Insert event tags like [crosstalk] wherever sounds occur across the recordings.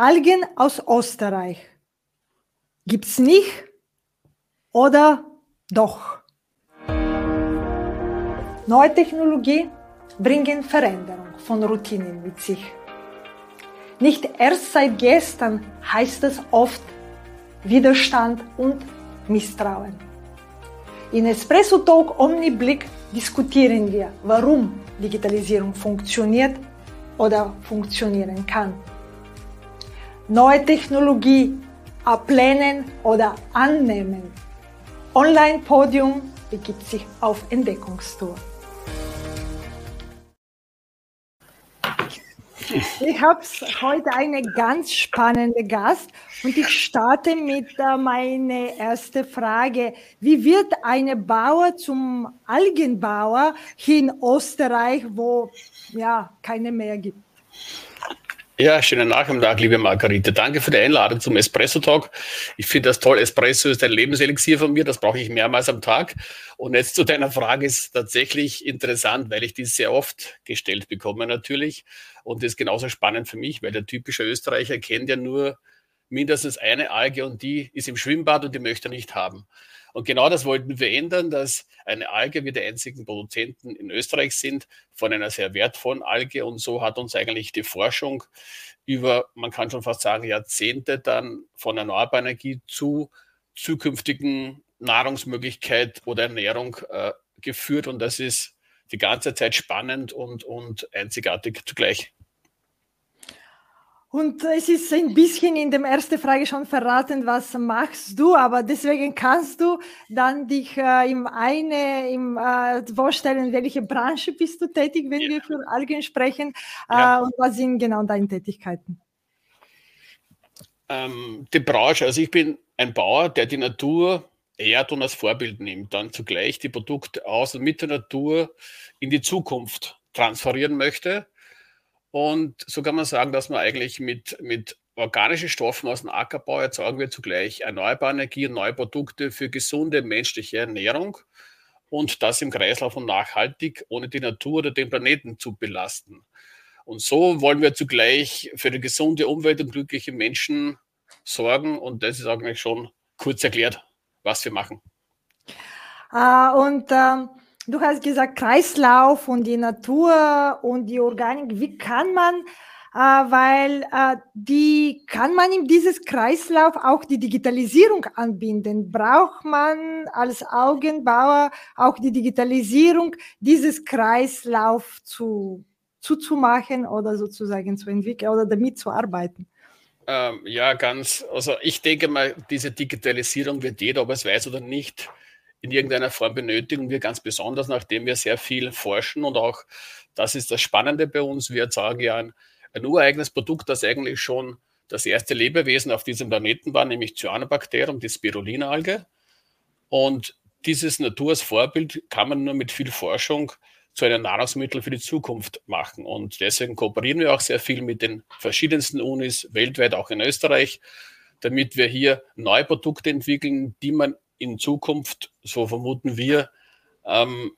Algen aus Österreich. Gibt's nicht oder doch? Neue Technologie bringen Veränderung von Routinen mit sich. Nicht erst seit gestern heißt es oft Widerstand und Misstrauen. In Espresso Talk Omniblick diskutieren wir, warum Digitalisierung funktioniert oder funktionieren kann. Neue Technologie ablehnen oder annehmen. Online-Podium begibt sich auf Entdeckungstour. Ich habe heute eine ganz spannende Gast und ich starte mit äh, meiner ersten Frage. Wie wird eine Bauer zum Algenbauer hier in Österreich, wo ja keine mehr gibt? Ja, schönen Nachmittag, liebe Margarete. Danke für die Einladung zum Espresso Talk. Ich finde das toll. Espresso ist ein Lebenselixier von mir. Das brauche ich mehrmals am Tag. Und jetzt zu deiner Frage ist tatsächlich interessant, weil ich die sehr oft gestellt bekomme natürlich. Und das ist genauso spannend für mich, weil der typische Österreicher kennt ja nur mindestens eine Alge und die ist im Schwimmbad und die möchte er nicht haben. Und genau das wollten wir ändern, dass eine Alge, wir die einzigen Produzenten in Österreich sind, von einer sehr wertvollen Alge. Und so hat uns eigentlich die Forschung über, man kann schon fast sagen, Jahrzehnte dann von erneuerbarer Energie zu zukünftigen Nahrungsmöglichkeit oder Ernährung äh, geführt. Und das ist die ganze Zeit spannend und, und einzigartig zugleich. Und es ist ein bisschen in der ersten Frage schon verraten, was machst du, aber deswegen kannst du dann dich äh, im eine im, äh, vorstellen, welche Branche bist du tätig, wenn ja. wir für Algen sprechen äh, ja. und was sind genau deine Tätigkeiten? Ähm, die Branche, also ich bin ein Bauer, der die Natur ehrt und als Vorbild nimmt, dann zugleich die Produkte aus und mit der Natur in die Zukunft transferieren möchte und so kann man sagen, dass man eigentlich mit, mit organischen Stoffen aus dem Ackerbau erzeugen wir zugleich erneuerbare Energie und neue Produkte für gesunde menschliche Ernährung und das im Kreislauf und nachhaltig, ohne die Natur oder den Planeten zu belasten. Und so wollen wir zugleich für eine gesunde Umwelt und glückliche Menschen sorgen. Und das ist eigentlich schon kurz erklärt, was wir machen. Ah, und ähm Du hast gesagt, Kreislauf und die Natur und die Organik. Wie kann man, äh, weil äh, die kann man in dieses Kreislauf auch die Digitalisierung anbinden? Braucht man als Augenbauer auch die Digitalisierung, dieses Kreislauf zu, zuzumachen oder sozusagen zu entwickeln oder damit zu arbeiten? Ähm, ja, ganz. Also ich denke mal, diese Digitalisierung wird jeder, ob es weiß oder nicht, in irgendeiner Form benötigen wir ganz besonders, nachdem wir sehr viel forschen und auch, das ist das Spannende bei uns, wir erzeugen ja ein, ein ureigenes Produkt, das eigentlich schon das erste Lebewesen auf diesem Planeten war, nämlich Cyanobakterium, die Spirulina-Alge. Und dieses Natur Vorbild kann man nur mit viel Forschung zu einem Nahrungsmittel für die Zukunft machen. Und deswegen kooperieren wir auch sehr viel mit den verschiedensten Unis weltweit, auch in Österreich, damit wir hier neue Produkte entwickeln, die man in Zukunft, so vermuten wir, ähm,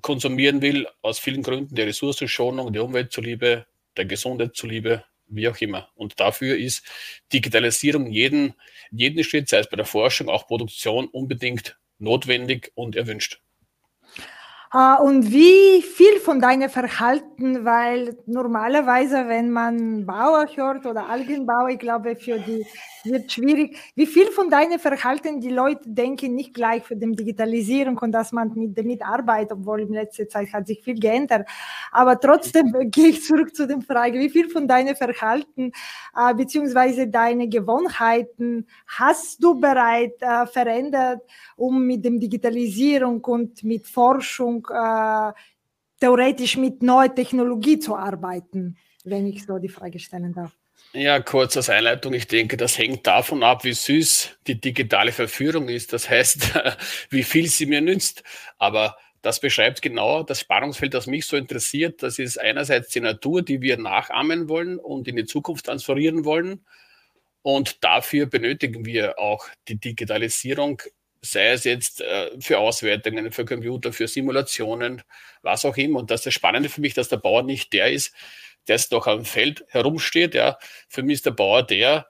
konsumieren will, aus vielen Gründen, der Ressourcenschonung, der Umwelt zuliebe, der Gesundheit zuliebe, wie auch immer. Und dafür ist Digitalisierung jeden, jeden Schritt, sei es bei der Forschung, auch Produktion, unbedingt notwendig und erwünscht. Uh, und wie viel von deinem Verhalten, weil normalerweise, wenn man Bauer hört oder Algenbauer, ich glaube, für die wird schwierig. Wie viel von deinem Verhalten die Leute denken nicht gleich für die Digitalisierung und dass man mit damit arbeitet, obwohl in letzter Zeit hat sich viel geändert. Aber trotzdem [laughs] gehe ich zurück zu der Frage, wie viel von deinem Verhalten äh, beziehungsweise deine Gewohnheiten hast du bereits äh, verändert, um mit dem Digitalisierung und mit Forschung äh, theoretisch mit neuer Technologie zu arbeiten, wenn ich so die Frage stellen darf. Ja, kurz als Einleitung. Ich denke, das hängt davon ab, wie süß die digitale Verführung ist. Das heißt, [laughs] wie viel sie mir nützt. Aber das beschreibt genau das Spannungsfeld, das mich so interessiert. Das ist einerseits die Natur, die wir nachahmen wollen und in die Zukunft transferieren wollen. Und dafür benötigen wir auch die Digitalisierung, sei es jetzt äh, für Auswertungen, für Computer, für Simulationen, was auch immer. Und das ist das Spannende für mich, dass der Bauer nicht der ist, der jetzt noch am Feld herumsteht. Ja. Für mich ist der Bauer der,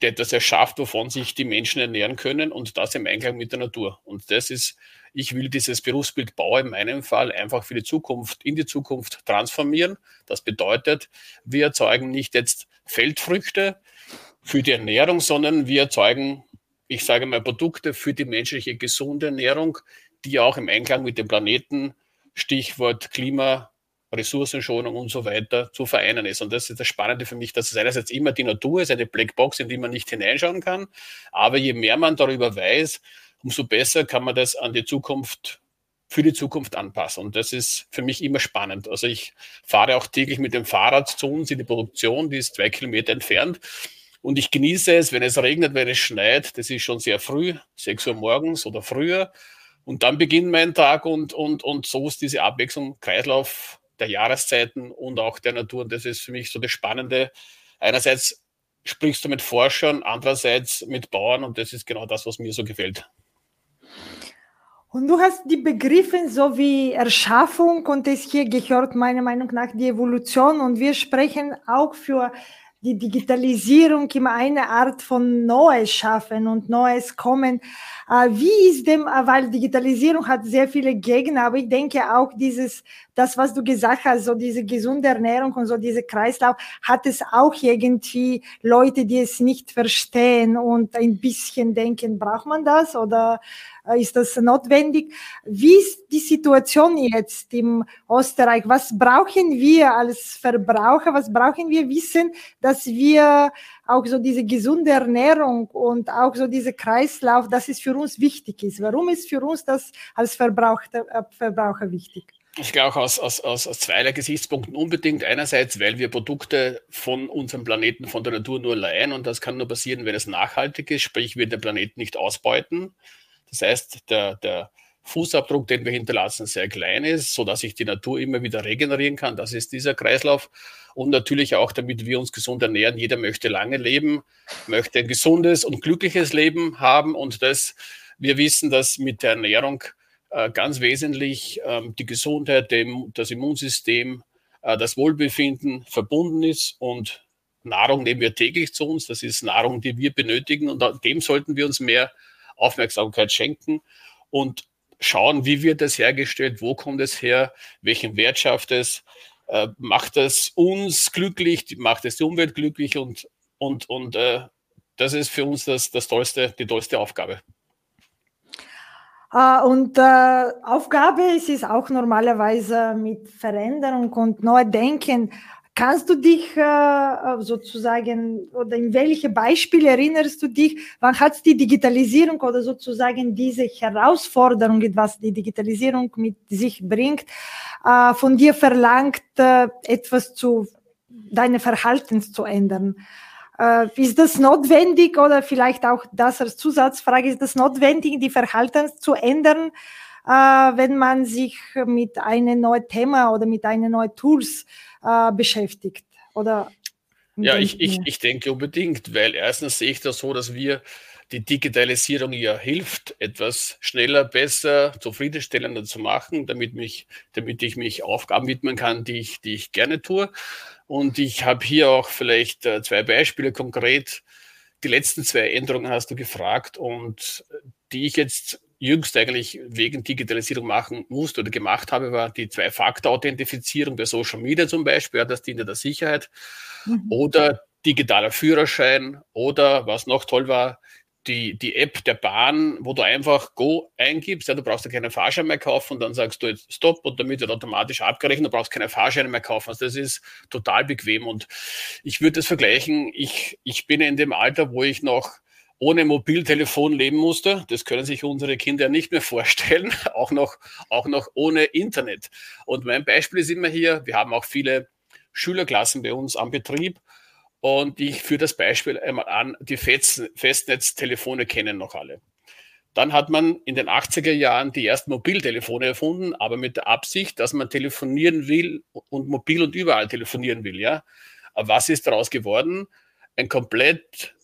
der etwas erschafft, wovon sich die Menschen ernähren können und das im Einklang mit der Natur. Und das ist, ich will dieses Berufsbild Bauer in meinem Fall einfach für die Zukunft, in die Zukunft transformieren. Das bedeutet, wir erzeugen nicht jetzt Feldfrüchte für die Ernährung, sondern wir erzeugen, ich sage mal, Produkte für die menschliche gesunde Ernährung, die auch im Einklang mit dem Planeten, Stichwort Klima, Ressourcenschonung und so weiter zu vereinen ist. Und das ist das Spannende für mich, dass es einerseits immer die Natur ist, eine Blackbox, in die man nicht hineinschauen kann. Aber je mehr man darüber weiß, umso besser kann man das an die Zukunft, für die Zukunft anpassen. Und das ist für mich immer spannend. Also ich fahre auch täglich mit dem Fahrrad zu uns in die Produktion, die ist zwei Kilometer entfernt. Und ich genieße es, wenn es regnet, wenn es schneit. Das ist schon sehr früh, sechs Uhr morgens oder früher. Und dann beginnt mein Tag und, und, und so ist diese Abwechslung, Kreislauf der Jahreszeiten und auch der Natur. Und das ist für mich so das Spannende. Einerseits sprichst du mit Forschern, andererseits mit Bauern und das ist genau das, was mir so gefällt. Und du hast die Begriffe so wie Erschaffung und es hier gehört meiner Meinung nach die Evolution und wir sprechen auch für die Digitalisierung immer eine Art von Neues schaffen und Neues kommen. Äh, wie ist dem, äh, weil Digitalisierung hat sehr viele Gegner, aber ich denke auch dieses, das, was du gesagt hast, so diese gesunde Ernährung und so diese Kreislauf, hat es auch irgendwie Leute, die es nicht verstehen und ein bisschen denken, braucht man das oder äh, ist das notwendig? Wie ist die Situation jetzt im Österreich? Was brauchen wir als Verbraucher? Was brauchen wir wissen, dass wir auch so diese gesunde Ernährung und auch so diese Kreislauf, dass es für uns wichtig ist? Warum ist für uns das als Verbraucher, äh, Verbraucher wichtig? Ich glaube aus, aus, aus, aus zweierlei Gesichtspunkten unbedingt. Einerseits, weil wir Produkte von unserem Planeten, von der Natur nur leihen und das kann nur passieren, wenn es nachhaltig ist, sprich wir den Planeten nicht ausbeuten. Das heißt, der, der Fußabdruck, den wir hinterlassen, sehr klein ist, so dass sich die Natur immer wieder regenerieren kann. Das ist dieser Kreislauf. Und natürlich auch, damit wir uns gesund ernähren. Jeder möchte lange leben, möchte ein gesundes und glückliches Leben haben. Und das, wir wissen, dass mit der Ernährung äh, ganz wesentlich äh, die Gesundheit, das Immunsystem, äh, das Wohlbefinden verbunden ist. Und Nahrung nehmen wir täglich zu uns. Das ist Nahrung, die wir benötigen. Und dem sollten wir uns mehr Aufmerksamkeit schenken und schauen, wie wird das hergestellt, wo kommt es her, welchen Wert schafft es, äh, macht es uns glücklich, macht es die Umwelt glücklich und, und, und äh, das ist für uns das, das tollste, die tollste Aufgabe. Uh, und uh, Aufgabe ist es auch normalerweise mit Veränderung und Neudenken Kannst du dich äh, sozusagen oder in welche Beispiele erinnerst du dich? Wann hat die Digitalisierung oder sozusagen diese Herausforderung, was die Digitalisierung mit sich bringt, äh, von dir verlangt, äh, etwas zu deine Verhaltens zu ändern? Äh, ist das notwendig oder vielleicht auch das als Zusatzfrage, ist das notwendig, die Verhaltens zu ändern, äh, wenn man sich mit einem neuen Thema oder mit einem neuen Tools äh, beschäftigt? Oder ja, ich, ich, ich denke unbedingt, weil erstens sehe ich das so, dass wir die Digitalisierung ja hilft, etwas schneller, besser, zufriedenstellender zu machen, damit, mich, damit ich mich Aufgaben widmen kann, die ich, die ich gerne tue. Und ich habe hier auch vielleicht äh, zwei Beispiele konkret. Die letzten zwei Änderungen hast du gefragt und die ich jetzt jüngst eigentlich wegen Digitalisierung machen musste oder gemacht habe, war die Zwei-Faktor-Authentifizierung bei Social Media zum Beispiel. Ja, das dient der Sicherheit. Mhm. Oder digitaler Führerschein oder was noch toll war, die, die App der Bahn, wo du einfach Go eingibst, ja, du brauchst ja keinen Fahrschein mehr kaufen und dann sagst du jetzt Stopp und damit wird automatisch abgerechnet, du brauchst keine Fahrscheine mehr kaufen. Also das ist total bequem und ich würde das vergleichen, ich, ich bin in dem Alter, wo ich noch ohne Mobiltelefon leben musste. Das können sich unsere Kinder nicht mehr vorstellen, [laughs] auch noch, auch noch ohne Internet. Und mein Beispiel ist immer hier, wir haben auch viele Schülerklassen bei uns am Betrieb. Und ich führe das Beispiel einmal an, die Festnetztelefone kennen noch alle. Dann hat man in den 80er Jahren die ersten Mobiltelefone erfunden, aber mit der Absicht, dass man telefonieren will und mobil und überall telefonieren will. Ja? Aber was ist daraus geworden? Ein komplett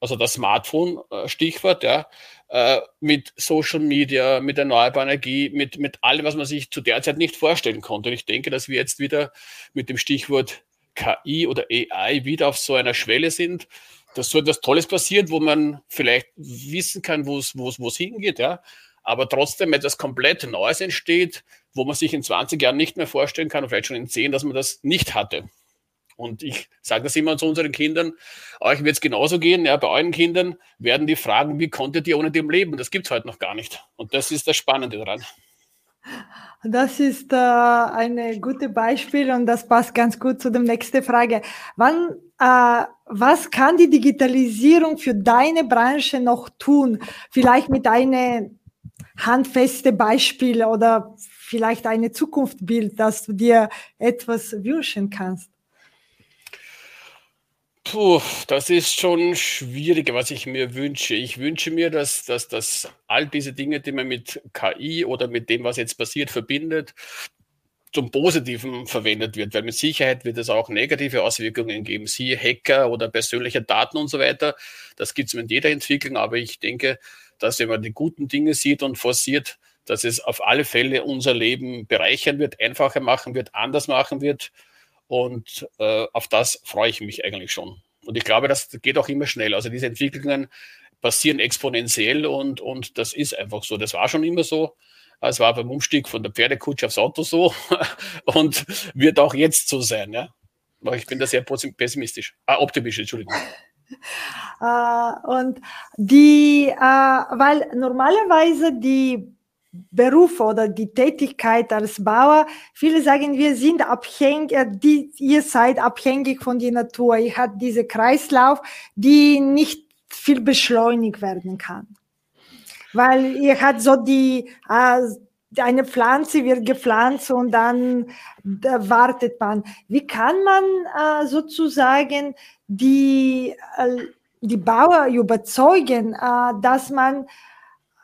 also das Smartphone, äh, Stichwort, ja, äh, mit Social Media, mit erneuerbarer Energie, mit, mit allem, was man sich zu der Zeit nicht vorstellen konnte. Und ich denke, dass wir jetzt wieder mit dem Stichwort KI oder AI wieder auf so einer Schwelle sind, dass so etwas Tolles passiert, wo man vielleicht wissen kann, wo es hingeht, ja. Aber trotzdem etwas komplett Neues entsteht, wo man sich in 20 Jahren nicht mehr vorstellen kann, vielleicht schon in 10, dass man das nicht hatte. Und ich sage das immer zu unseren Kindern, euch wird es genauso gehen, ja, bei euren Kindern werden die fragen, wie konntet ihr ohne dem leben? Das gibt es heute noch gar nicht. Und das ist das Spannende daran. Das ist äh, ein gutes Beispiel und das passt ganz gut zu der nächsten Frage. Wann, äh, was kann die Digitalisierung für deine Branche noch tun? Vielleicht mit einem handfesten Beispiel oder vielleicht ein Zukunftsbild, dass du dir etwas wünschen kannst. Puh, das ist schon schwieriger, was ich mir wünsche. Ich wünsche mir, dass, dass, dass all diese Dinge, die man mit KI oder mit dem, was jetzt passiert, verbindet, zum Positiven verwendet wird, weil mit Sicherheit wird es auch negative Auswirkungen geben, siehe Hacker oder persönliche Daten und so weiter. Das gibt es mit jeder Entwicklung, aber ich denke, dass wenn man die guten Dinge sieht und forciert, dass es auf alle Fälle unser Leben bereichern wird, einfacher machen wird, anders machen wird und äh, auf das freue ich mich eigentlich schon. Und ich glaube, das geht auch immer schnell. Also diese Entwicklungen passieren exponentiell und, und das ist einfach so. Das war schon immer so. Es war beim Umstieg von der Pferdekutsche aufs Auto so [laughs] und wird auch jetzt so sein. Ja? Aber ich bin da sehr pessimistisch. Ah, optimistisch, Entschuldigung. Uh, und die, uh, weil normalerweise die Beruf oder die Tätigkeit als Bauer, viele sagen, wir sind abhängig, die, ihr seid abhängig von der Natur. Ihr habt diese Kreislauf, die nicht viel beschleunigt werden kann. Weil ihr habt so die, äh, eine Pflanze wird gepflanzt und dann da wartet man. Wie kann man äh, sozusagen die, äh, die Bauer überzeugen, dass man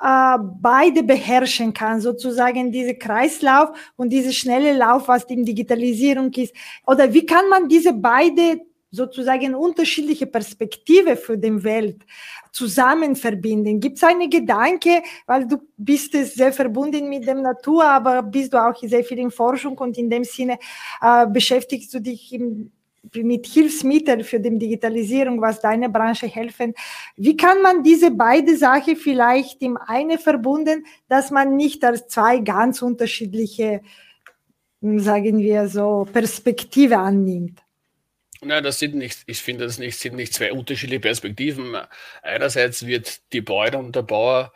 äh, beide beherrschen kann, sozusagen diese Kreislauf und diese schnelle Lauf, was die Digitalisierung ist. Oder wie kann man diese beide sozusagen unterschiedliche Perspektive für die Welt zusammen verbinden? Gibt es einen Gedanke, weil du bist sehr verbunden mit der Natur, aber bist du auch sehr viel in Forschung und in dem Sinne äh, beschäftigst du dich im mit Hilfsmitteln für die Digitalisierung, was deine Branche helfen. Wie kann man diese beide Sachen vielleicht im eine verbunden, dass man nicht als zwei ganz unterschiedliche, sagen wir so, Perspektive annimmt? Na, das sind nicht, ich finde, das nicht, sind nicht zwei unterschiedliche Perspektiven. Einerseits wird die Bäuerin und der Bauer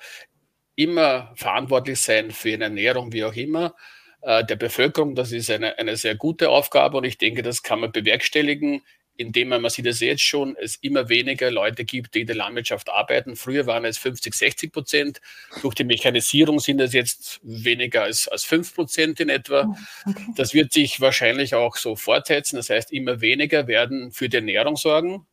immer verantwortlich sein für eine Ernährung, wie auch immer. Äh, der Bevölkerung. Das ist eine, eine sehr gute Aufgabe und ich denke, das kann man bewerkstelligen, indem man, man sieht es jetzt schon, es immer weniger Leute gibt, die in der Landwirtschaft arbeiten. Früher waren es 50, 60 Prozent. Durch die Mechanisierung sind es jetzt weniger als, als 5 Prozent in etwa. Oh, okay. Das wird sich wahrscheinlich auch so fortsetzen. Das heißt, immer weniger werden für die Ernährung sorgen,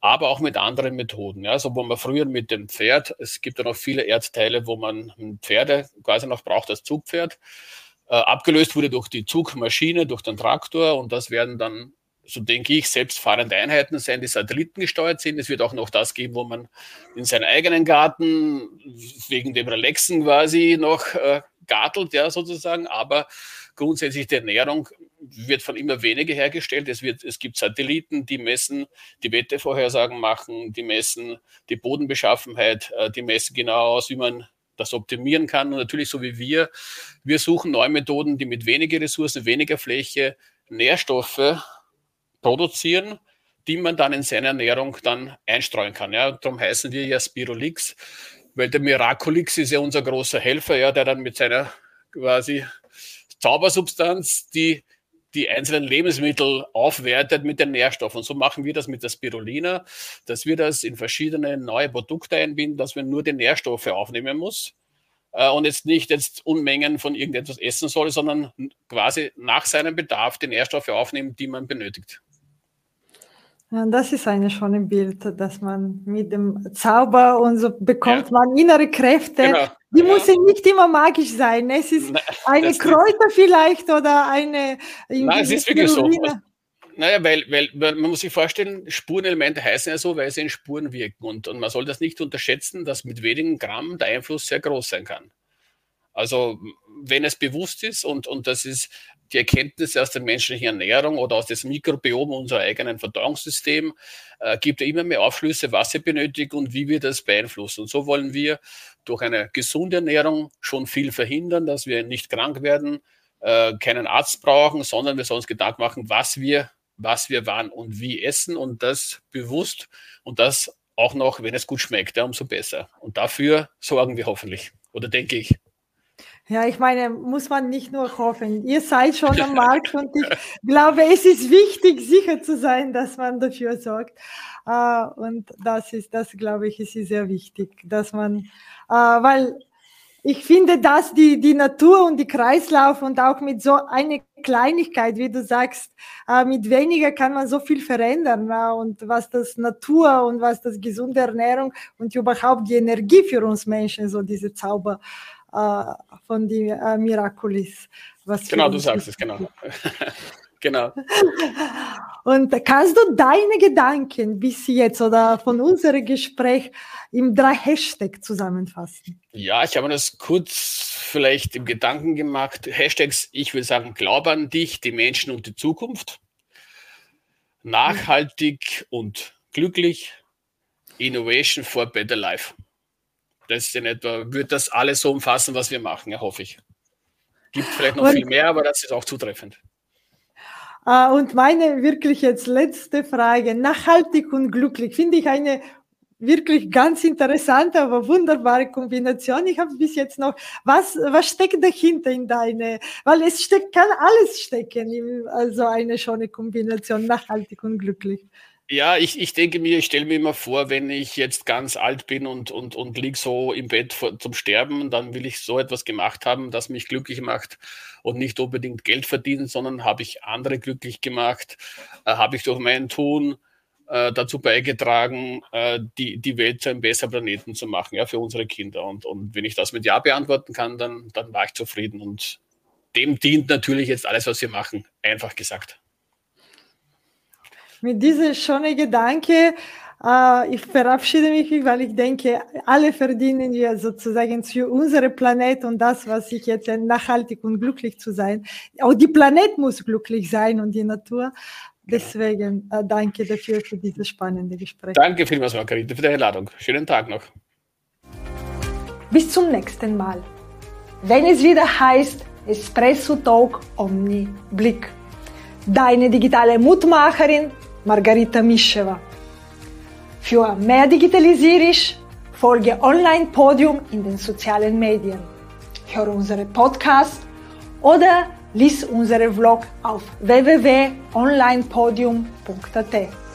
aber auch mit anderen Methoden. Ja, so wo man früher mit dem Pferd, es gibt ja noch viele Erdteile, wo man Pferde quasi noch braucht als Zugpferd. Äh, abgelöst wurde durch die Zugmaschine, durch den Traktor und das werden dann, so denke ich, selbstfahrende Einheiten sein, die satellitengesteuert sind. Es wird auch noch das geben, wo man in seinen eigenen Garten wegen dem Relaxen quasi noch äh, gartelt, ja, sozusagen, aber grundsätzlich die Ernährung wird von immer weniger hergestellt. Es, wird, es gibt Satelliten, die messen, die Wettervorhersagen machen, die messen die Bodenbeschaffenheit, äh, die messen genau aus, wie man das optimieren kann. Und natürlich, so wie wir, wir suchen neue Methoden, die mit weniger Ressourcen, weniger Fläche Nährstoffe produzieren, die man dann in seine Ernährung dann einstreuen kann. Ja, darum heißen wir ja Spirulix, weil der Miraculix ist ja unser großer Helfer, ja, der dann mit seiner quasi Zaubersubstanz die die einzelnen Lebensmittel aufwertet mit den Nährstoffen. So machen wir das mit der Spirulina, dass wir das in verschiedene neue Produkte einbinden, dass man nur die Nährstoffe aufnehmen muss äh, und jetzt nicht jetzt Unmengen von irgendetwas essen soll, sondern quasi nach seinem Bedarf die Nährstoffe aufnehmen, die man benötigt. Das ist ein schönes Bild, dass man mit dem Zauber und so bekommt ja. man innere Kräfte. Genau. Die ja. müssen nicht immer magisch sein. Es ist Nein, [laughs] eine Kräuter nicht. vielleicht oder eine. Nein, es ist wirklich so. Naja, weil, weil man muss sich vorstellen, Spurenelemente heißen ja so, weil sie in Spuren wirken. Und, und man soll das nicht unterschätzen, dass mit wenigen Gramm der Einfluss sehr groß sein kann. Also wenn es bewusst ist und, und das ist die Erkenntnisse aus der menschlichen Ernährung oder aus dem Mikrobiom unserer eigenen Verdauungssystem, äh, gibt immer mehr Aufschlüsse, was sie benötigt und wie wir das beeinflussen. Und so wollen wir durch eine gesunde Ernährung schon viel verhindern, dass wir nicht krank werden, äh, keinen Arzt brauchen, sondern wir sollen uns Gedanken machen, was wir, was wir wann und wie essen und das bewusst und das auch noch, wenn es gut schmeckt, ja, umso besser. Und dafür sorgen wir hoffentlich, oder denke ich. Ja, ich meine, muss man nicht nur hoffen. Ihr seid schon am Markt und ich glaube, es ist wichtig, sicher zu sein, dass man dafür sorgt. Äh, und das ist, das glaube ich, ist sehr wichtig, dass man, äh, weil ich finde, dass die, die Natur und die Kreislauf und auch mit so einer Kleinigkeit, wie du sagst, äh, mit weniger kann man so viel verändern. Und was das Natur und was das gesunde Ernährung und überhaupt die Energie für uns Menschen, so diese Zauber, von die äh, Miraculis. genau, du sagst es, genau. [laughs] genau. [laughs] Und kannst du deine Gedanken bis jetzt oder von unserem Gespräch im drei Hashtag zusammenfassen? Ja, ich habe das kurz vielleicht im Gedanken gemacht. Hashtags, ich will sagen, Glaube an dich, die Menschen und die Zukunft. Nachhaltig und glücklich. Innovation for Better Life. Das in etwa wird das alles so umfassen, was wir machen, ja, hoffe ich. Gibt vielleicht noch und, viel mehr, aber das ist auch zutreffend. Uh, und meine wirklich jetzt letzte Frage, nachhaltig und glücklich, finde ich eine wirklich ganz interessante, aber wunderbare Kombination. Ich habe bis jetzt noch, was, was steckt dahinter in deine, weil es steckt, kann alles stecken, in, also eine schöne Kombination, nachhaltig und glücklich. Ja, ich, ich denke mir, ich stelle mir immer vor, wenn ich jetzt ganz alt bin und, und, und liege so im Bett vor, zum Sterben, dann will ich so etwas gemacht haben, das mich glücklich macht und nicht unbedingt Geld verdienen, sondern habe ich andere glücklich gemacht, äh, habe ich durch mein Tun äh, dazu beigetragen, äh, die, die Welt zu einem besseren Planeten zu machen, ja, für unsere Kinder. Und, und wenn ich das mit Ja beantworten kann, dann, dann war ich zufrieden. Und dem dient natürlich jetzt alles, was wir machen, einfach gesagt. Mit diesem schönen Gedanke, äh, ich verabschiede mich, weil ich denke, alle verdienen wir sozusagen für unsere Planet und das, was ich jetzt nachhaltig und glücklich zu sein. Auch die Planet muss glücklich sein und die Natur. Deswegen äh, danke dafür für dieses spannende Gespräch. Danke vielmals, Margarete, für die Einladung. Schönen Tag noch. Bis zum nächsten Mal. Wenn es wieder heißt Espresso Talk Omni Blick. Deine digitale Mutmacherin Margarita Mischewa. Für mehr Digitalisierisch folge Online Podium in den sozialen Medien. Höre unsere Podcast oder lies unsere Vlog auf www.onlinepodium.at.